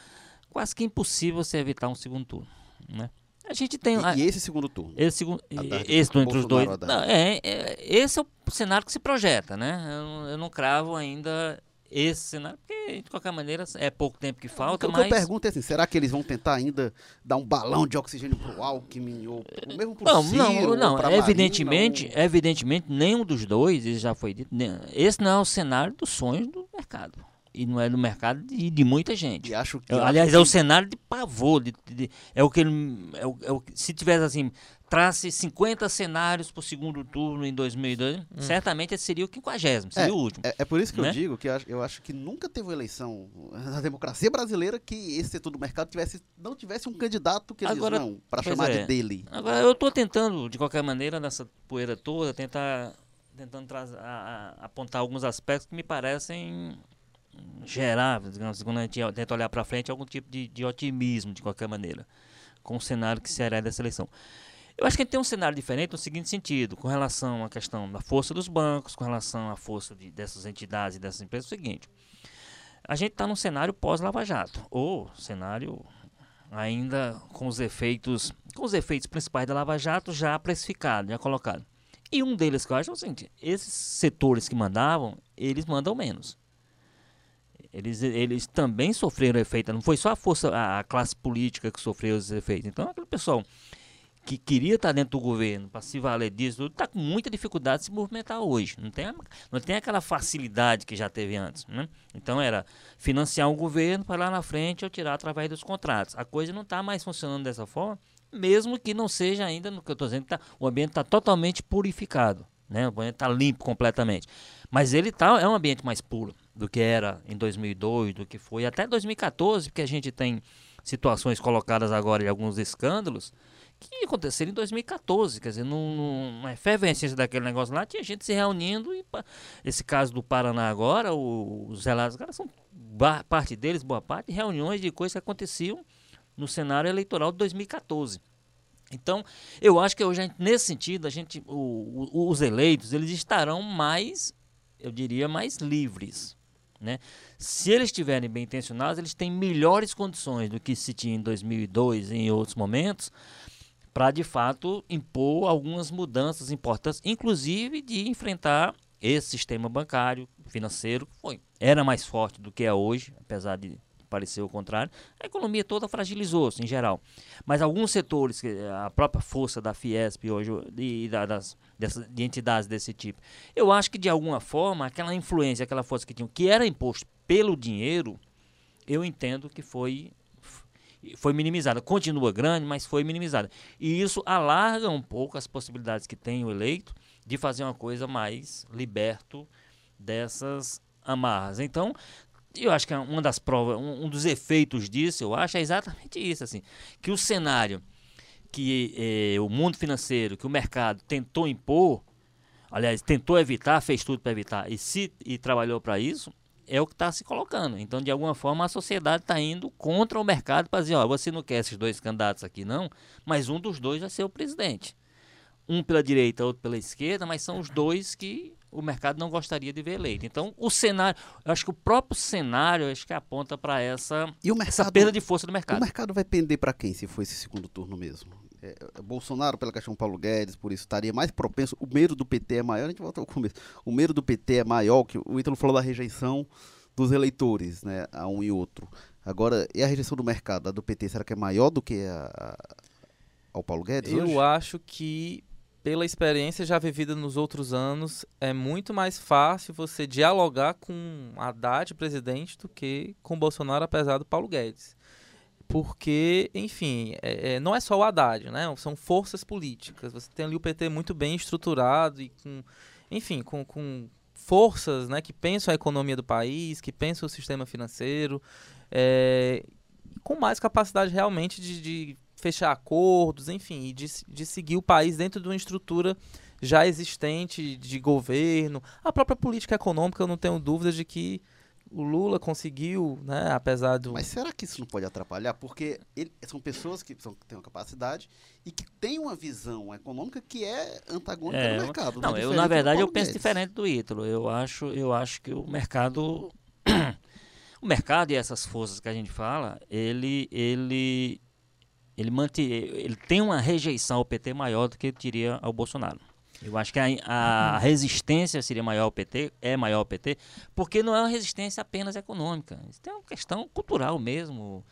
quase que impossível você evitar um segundo turno. Né? A gente tem. a- E, e esse segundo turno? esse, segundo, esse entre os dois. Não, é, é, esse é o cenário que se projeta, né? Eu, não- eu não cravo ainda esse cenário, porque de qualquer maneira é pouco tempo que falta, o que mas. eu pergunto é assim, será que eles vão tentar ainda dar um balão de oxigênio pro Alckmin ou mesmo pro Não, Ciro não, não. Marina, Evidentemente, ou- evidentemente, nenhum dos dois, isso já foi dito, né, esse não é o cenário dos sonhos do mercado. E não é do mercado de, de muita gente. Acho que Eu- aliás, que- é o cenário de pavor. de- de- é o que ele. É o, é o se tivesse assim, trace 50 cenários para o segundo turno em 2002, certamente esse seria o 50, seria o último. é, é por isso que eu né? digo que eu acho, eu acho que nunca teve uma eleição na democracia brasileira que esse setor do mercado tivesse, não tivesse um candidato que eles Agora, não, para chamar é. de dele. Agora, eu estou tentando, de qualquer maneira, nessa poeira toda, tentar tentando trazer, a- a- apontar alguns aspectos que me parecem gerar, digamos, quando a gente tenta olhar para frente, algum tipo de, de otimismo, de qualquer maneira, com o cenário que será dessa eleição. Eu acho que a gente tem um cenário diferente no seguinte sentido, com relação à questão da força dos bancos, com relação à força de, dessas entidades e dessas empresas, é o seguinte, a gente está num cenário pós-Lava Jato, ou cenário ainda com os efeitos, com os efeitos principais da Lava Jato já precificado, já colocado. E um deles que eu acho é o seguinte, esses setores que mandavam, eles mandam menos. Eles, eles também sofreram efeito, não foi só a força, a, a classe política que sofreu esses efeitos. Então, aquele pessoal que queria estar dentro do governo para se valer disso, está com muita dificuldade de se movimentar hoje. Não tem, não tem aquela facilidade que já teve antes. Né? Então era financiar o governo para lá na frente eu tirar através dos contratos. A coisa não está mais funcionando dessa forma, mesmo que não seja ainda no que eu estou dizendo, tá, o ambiente está totalmente purificado. Né? O ambiente está limpo completamente. Mas ele tá, é um ambiente mais puro do que era em 2002, do que foi até 2014, porque a gente tem situações colocadas agora em alguns escândalos que aconteceram em 2014, quer dizer, numa efervescência daquele negócio lá, tinha gente se reunindo e esse caso do Paraná agora, os relatos, cara, são parte deles, boa parte, reuniões de coisas que aconteciam no cenário eleitoral de 2014. Então, eu acho que hoje, nesse sentido, a gente, o, o, os eleitos, eles estarão mais, eu diria, mais livres. Né? Se eles estiverem bem intencionados, eles têm melhores condições do que se tinha em 2002 e em outros momentos para de fato impor algumas mudanças importantes, inclusive de enfrentar esse sistema bancário, financeiro, que foi, era mais forte do que é hoje, apesar de parecer o contrário. A economia toda fragilizou-se em geral. Mas alguns setores, a própria força da Fiesp hoje e das, dessas, de entidades desse tipo, eu acho que de alguma forma aquela influência, aquela força que tinham, que era imposto pelo dinheiro, eu entendo que foi foi minimizada. Continua grande, mas foi minimizada. E isso alarga um pouco as possibilidades que tem o eleito de fazer uma coisa mais liberto dessas amarras. Então, eu acho que é uma das provas, um, um dos efeitos disso, eu acho, é exatamente isso, assim, que o cenário que eh, o mundo financeiro, que o mercado tentou impor, aliás, tentou evitar, fez tudo para evitar e se e trabalhou para isso, é o que está se colocando. Então, de alguma forma, a sociedade está indo contra o mercado para dizer, ó, você não quer esses dois candidatos aqui não, mas um dos dois vai ser o presidente. Um pela direita, outro pela esquerda, mas são os dois que o mercado não gostaria de ver eleito. Então, o cenário, eu acho que o próprio cenário acho que aponta para essa, mercado, essa perda de força do mercado. O mercado vai pender para quem se for esse segundo turno mesmo? É, é, Bolsonaro pela questão Paulo Guedes, por isso estaria mais propenso. O medo do PT é maior, a gente volta ao começo. O medo do PT é maior, que o Ítalo falou da rejeição dos eleitores, né, a um e outro. Agora, e a rejeição do mercado, a do PT, será que é maior do que a, a ao Paulo Guedes? Eu hoje? acho que pela experiência já vivida nos outros anos, é muito mais fácil você dialogar com Haddad, presidente, do que com Bolsonaro, apesar do Paulo Guedes porque, enfim, é, é, não é só o Haddad, né? São forças políticas. Você tem ali o PT muito bem estruturado e com, enfim, com, com forças, né, que pensam a economia do país, que pensam o sistema financeiro, é, com mais capacidade realmente de, de fechar acordos, enfim, e de, de seguir o país dentro de uma estrutura já existente de governo. A própria política econômica, eu não tenho dúvidas de que o Lula conseguiu, né, apesar do... Mas será que isso não pode atrapalhar? Porque ele, são pessoas que, são, têm uma capacidade e que têm uma visão econômica que é antagônica é, do mercado. Não, né? eu na verdade eu penso diferente do Ítalo. Eu acho, eu acho que o mercado... o mercado e essas forças que a gente fala, ele, ele, ele, mante, ele tem uma rejeição ao PT maior do que ele teria ao Bolsonaro. Eu acho que a, a, resistência seria maior ao PT, é maior ao PT, porque não é uma resistência apenas econômica. Isso tem uma questão cultural mesmo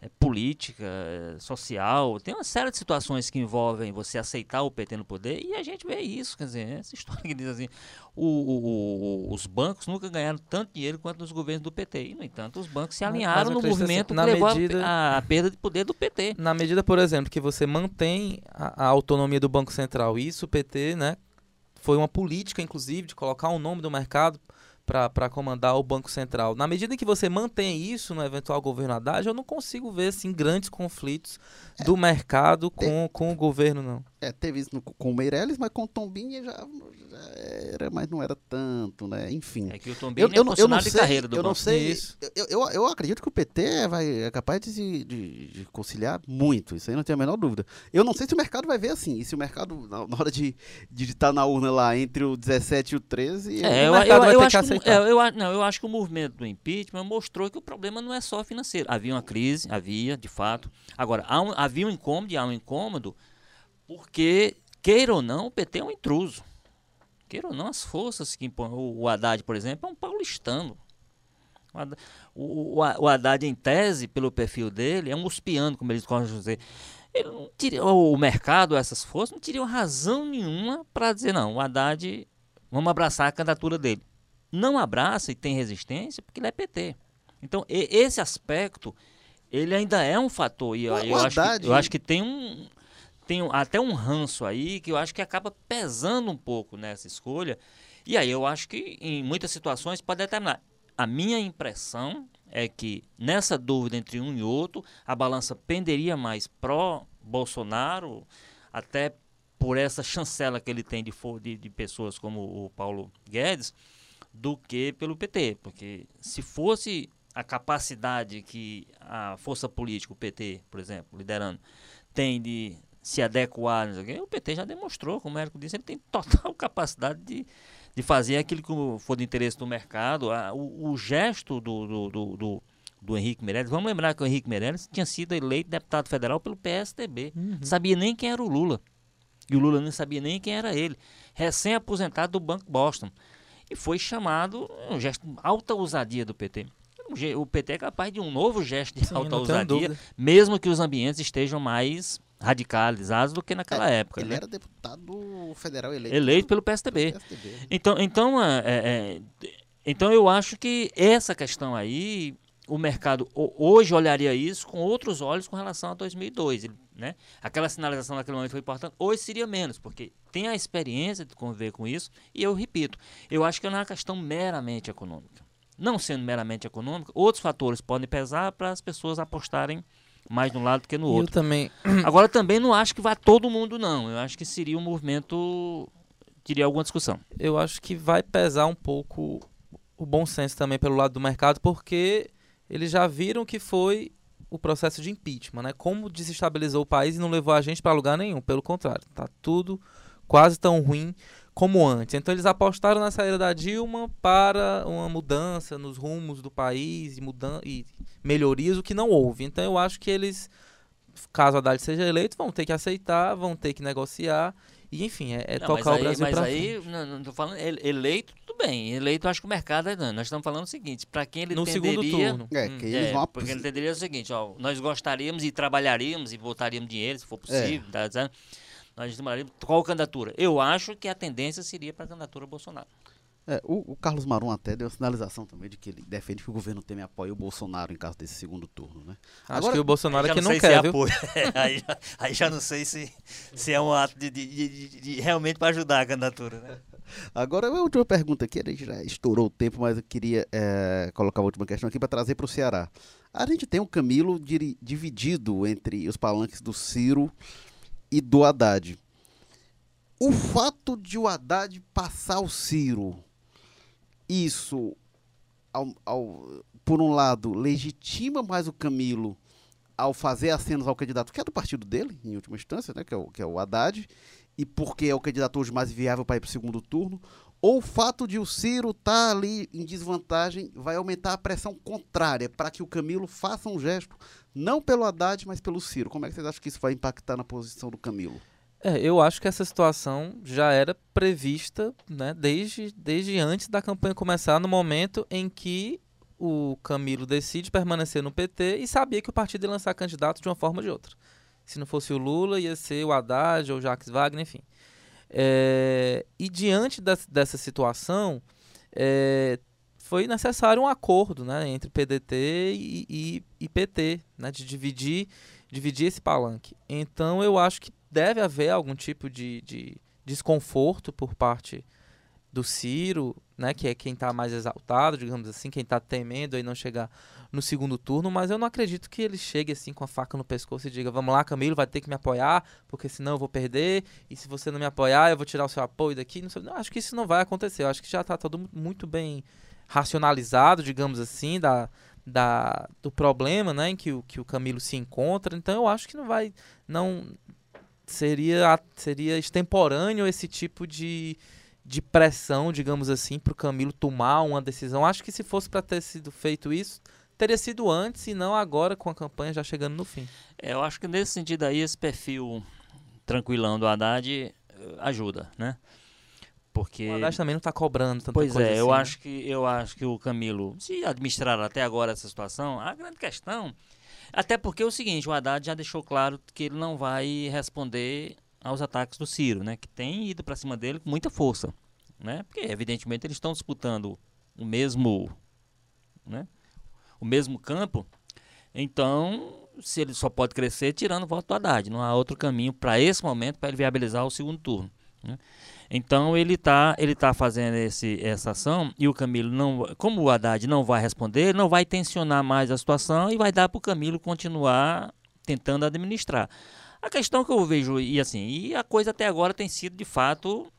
é, política, é, social, tem uma série de situações que envolvem você aceitar o PT no poder e a gente vê isso, quer dizer, essa história que diz assim, o, o, os bancos nunca ganharam tanto dinheiro quanto nos governos do PT, e no entanto os bancos se alinharam no movimento assim, que levou medida, a, a, perda de poder do PT. Na medida, por exemplo, que você mantém a, a autonomia do Banco Central, isso o PT, né, foi uma política, inclusive, de colocar um nome do mercado para comandar o Banco Central. Na medida em que você mantém isso no eventual governo Haddad, eu não consigo ver assim, grandes conflitos é, do mercado com, com o governo, não. É, teve isso no, com o Meirelles, mas com o Tombinha já, já, era, mas não era tanto, né? Enfim. É que o Tombinha eu, é eu, eu não sei, de carreira do Eu não sei, isso. Eu, eu, eu, acredito que o PT vai, é capaz de, de, de, conciliar muito, isso aí não tem a menor dúvida. Eu não sei se o mercado vai ver assim, e se o mercado, na, na hora de estar na urna lá entre o 17 e o 13, é, o mercado vai ter que aceitar. É, eu, não, eu acho que o movimento do impeachment mostrou que o problema não é só financeiro. Havia uma crise, havia, de fato. Agora, um, havia um incômodo e há um incômodo porque queira ou não, o PT é um intruso. Queira ou não, as forças que impõem. O, o Haddad, por exemplo, é um paulistano. O, o, o, Haddad, em tese, pelo perfil dele, é um uspiano, como eles gostam de dizer. ele não teria, o mercado, essas forças, não teriam razão nenhuma para dizer, não, o Haddad, vamos abraçar a candidatura dele. Não abraça e tem resistência porque ele é PT. Então, e, esse aspecto, ele ainda é um fator. E eu, eu, acho, que, eu acho que tem um, tem até um ranço aí que eu acho que acaba pesando um pouco nessa escolha. E aí eu acho que em muitas situações pode determinar. A minha impressão é que nessa dúvida entre um e outro, a balança penderia mais pró Bolsonaro, até por essa chancela que ele tem de, de, de pessoas como o Paulo Guedes, do que pelo PT. Porque se fosse a capacidade que a força política, o PT, por exemplo, liderando, tem de se adequar, o PT já demonstrou, como o Érico disse, ele tem total capacidade de, de fazer aquilo que for de interesse do mercado. O, o gesto do, do, do, do, do Henrique Meirelles, vamos lembrar que o Henrique Meirelles tinha sido eleito deputado federal pelo PSDB, uhum. sabia nem quem era o Lula. E o Lula não sabia nem quem era ele. Recém-aposentado do Banco Boston. E foi chamado, um gesto alta ousadia do PT o PT é capaz de um novo gesto de Sim, alta ousadia, mesmo que os ambientes estejam mais radicalizados do que naquela é, época. Ele né? era deputado federal eleito, eleito pelo PSDB. Pelo PSDB. Então, então, é, é, é, então eu acho que essa questão aí, o mercado hoje olharia isso com outros olhos com relação a 2002. Né? Aquela sinalização naquele momento foi importante. Hoje seria menos, porque tem a experiência de conviver com isso. E eu repito, eu acho que não é uma questão meramente econômica. Não sendo meramente econômica, outros fatores podem pesar para as pessoas apostarem mais de um lado do que no outro. Eu também. Agora também não acho que vá todo mundo não. Eu acho que seria um movimento teria alguma discussão. Eu acho que vai pesar um pouco o bom senso também pelo lado do mercado, porque eles já viram que foi o processo de impeachment, né? Como desestabilizou o país e não levou a gente para lugar nenhum. Pelo contrário, tá tudo quase tão ruim como antes. Então eles apostaram na saída da Dilma para uma mudança nos rumos do país e, mudan e melhorias, o que não houve. Então eu acho que eles, caso a Haddad seja eleito, vão ter que aceitar, vão ter que negociar. E enfim, é, é não, tocar aí, o Brasil Mas aí, não, não tô falando, eleito, tudo bem. Eleito, acho que o mercado é não. Nós estamos falando o seguinte, para quem ele no segundo turno. É, que hum, eles é, vão... Porque ele entenderia o seguinte, ó, nós gostaríamos e trabalharíamos e votaríamos dinheiro, se for possível, é. tá dizendo? Nós demoraríamos qual candidatura? Eu acho que a tendência seria para a candidatura Bolsonaro. É, o, o, Carlos Marum até deu sinalização também de que ele defende que o governo Temer apoie o Bolsonaro em caso desse segundo turno, né? Acho Agora, que o Bolsonaro aqui não, não quer, viu? É, aí, já, aí, já, não sei se, se é um ato de, de, de, de realmente para ajudar a candidatura, né? Agora, a última pergunta aqui, a gente já estourou o tempo, mas eu queria é, colocar a última questão aqui para trazer para o Ceará. A gente tem um Camilo dividido entre os palanques do Ciro e do Haddad. O fato de o Haddad passar o Ciro, isso, ao, ao, por um lado, legitima mais o Camilo ao fazer acenos ao candidato que é do partido dele, em última instância, né, que, é o, que é o Haddad, e porque é o candidato hoje mais viável para ir para o segundo turno, ou o fato de o Ciro estar tá ali em desvantagem vai aumentar a pressão contrária para que o Camilo faça um gesto, não pelo Haddad, mas pelo Ciro. Como é que vocês acham que isso vai impactar na posição do Camilo? É, eu acho que essa situação já era prevista né, desde, desde antes da campanha começar, no momento em que o Camilo decide permanecer no PT e sabia que o partido ia lançar candidato de uma forma ou de outra. Se não fosse o Lula, ia ser o Haddad ou o Jacques Wagner, enfim. É, e diante dessa situação, é, foi necessário um acordo né, entre PDT e, e, e, PT, né, de dividir, dividir esse palanque. Então eu acho que deve haver algum tipo de, de desconforto por parte do Ciro, né, que é quem está mais exaltado, digamos assim, quem está temendo aí não chegar no segundo turno, mas eu não acredito que ele chegue assim com a faca no pescoço e diga: "Vamos lá, Camilo, vai ter que me apoiar, porque senão eu vou perder, e se você não me apoiar, eu vou tirar o seu apoio daqui". Não, sei, não acho que isso não vai acontecer. Eu acho que já está todo muito bem racionalizado, digamos assim, da, da do problema, né, em que o que o Camilo se encontra. Então eu acho que não vai não seria seria extemporâneo esse tipo de de pressão, digamos assim, para o Camilo tomar uma decisão. Acho que se fosse para ter sido feito isso, teria sido antes e não agora com a campanha já chegando no fim. É, eu acho que nesse sentido aí esse perfil tranquilão do Haddad eh, ajuda, né? Porque O Haddad também não está cobrando tanta Pois coisa é, eu assim, né? acho que eu acho que o Camilo, se administrar até agora essa situação, a grande questão, até porque é o seguinte, o Haddad já deixou claro que ele não vai responder aos ataques do Ciro, né, que tem ido para cima dele com muita força, né? Porque evidentemente eles estão disputando o mesmo, né? O mesmo campo. Então, se ele só pode crescer tirando o voto do Haddad, não há outro caminho para esse momento para ele viabilizar o segundo turno, né? Então ele está ele tá fazendo esse, essa ação e o Camilo não, como o Haddad não vai responder, não vai tensionar mais a situação e vai dar para o Camilo continuar tentando administrar. A questão que eu vejo e assim e a coisa até agora tem sido de fato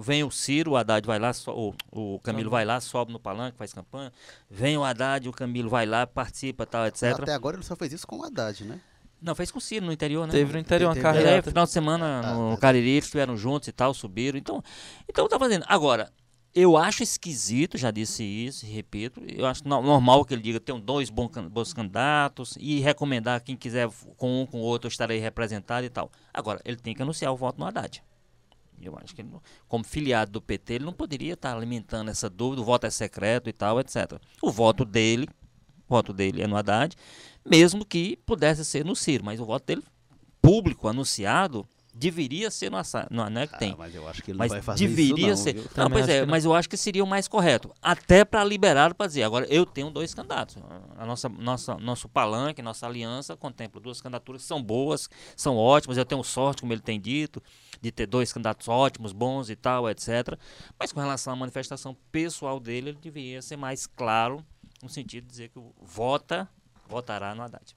vem o Ciro, o Haddad vai lá, o, o Camilo vai lá, sobe no palanque, faz campanha, vem o Haddad, o Camilo vai lá, participa, tal, etc. Até agora ele só fez isso com o Haddad, né? Não, fez com o Ciro no interior, né? Teve no interior uma Teve- carreira. É, final de semana Ah, no tá. Cariri eles estiveram juntos e tal, subiram. Então, então tá fazendo. Agora, eu acho esquisito, já disse isso, e repito, eu acho no- normal que ele diga tenho dois bons, can- bons candidatos e recomendar quem quiser com um com o outro eu estarei representado e tal. Agora, ele tem que anunciar o voto no Haddad. Eu acho que ele, como filiado do PT, ele não poderia estar alimentando essa dúvida, o voto é secreto e tal, etc. O voto dele, o voto dele é no Haddad, mesmo que pudesse ser no Ciro, mas o voto dele público, anunciado, deveria ser no, Assa- no ANEC Ah, tem. mas eu acho que ele Mas não vai fazer deveria isso não, ser. viu? Não, pois é, que não. mas eu acho que seria o mais correto. Até para liberar para dizer. Agora, eu tenho dois candidatos. A nossa, nossa, nosso palanque, nossa aliança contempla duas candidaturas que são boas, são ótimas. Eu tenho sorte, como ele tem dito, de ter dois candidatos ótimos, bons e tal, etc. Mas com relação à manifestação pessoal dele, ele deveria ser mais claro, no sentido de dizer que o vota, votará no Haddad.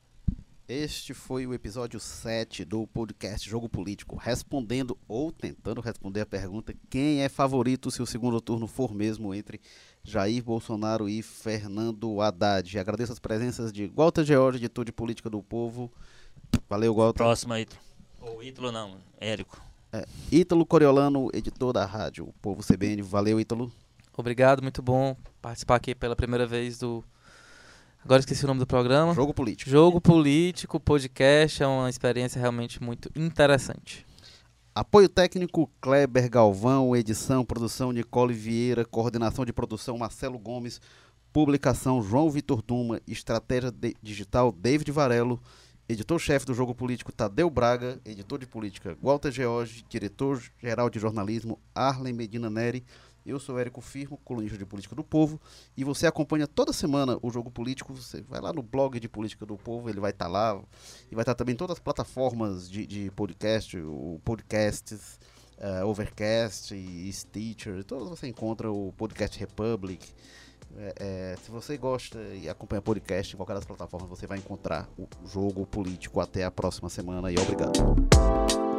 Este foi o episódio 7 do podcast Jogo Político, respondendo ou tentando responder a pergunta: quem é favorito se o segundo turno for mesmo entre Jair Bolsonaro e Fernando Haddad? Agradeço as presenças de Walter George, editor de política do Povo. Valeu, Walter. Próximo, Ítalo. Ou Ítalo não, Érico. Ítalo Coriolano, editor da rádio o Povo CBN. Valeu, Ítalo. Obrigado, muito bom participar aqui pela primeira vez do. Agora esqueci o nome do programa. Jogo Político. Jogo Político, podcast, é uma experiência realmente muito interessante. Apoio técnico Kleber Galvão, edição, produção Nicole Vieira, coordenação de produção Marcelo Gomes, publicação João Vitor Duma, estratégia de- digital David Varelo, editor-chefe do Jogo Político Tadeu Braga, editor de política Walter George, diretor-geral de jornalismo Arlen Medina Neri. Eu sou Érico Firmo, colunista de Política do Povo, e você acompanha toda semana o Jogo Político. Você vai lá no blog de Política do Povo, ele vai estar lá, e vai estar também em todas as plataformas de, de podcast, o Podcasts, eh, Overcast e Stitcher, todas você encontra o Podcast Republic. É, é, se você gosta e acompanha podcast em qualquer das plataformas, você vai encontrar o jogo político. Até a próxima semana e obrigado.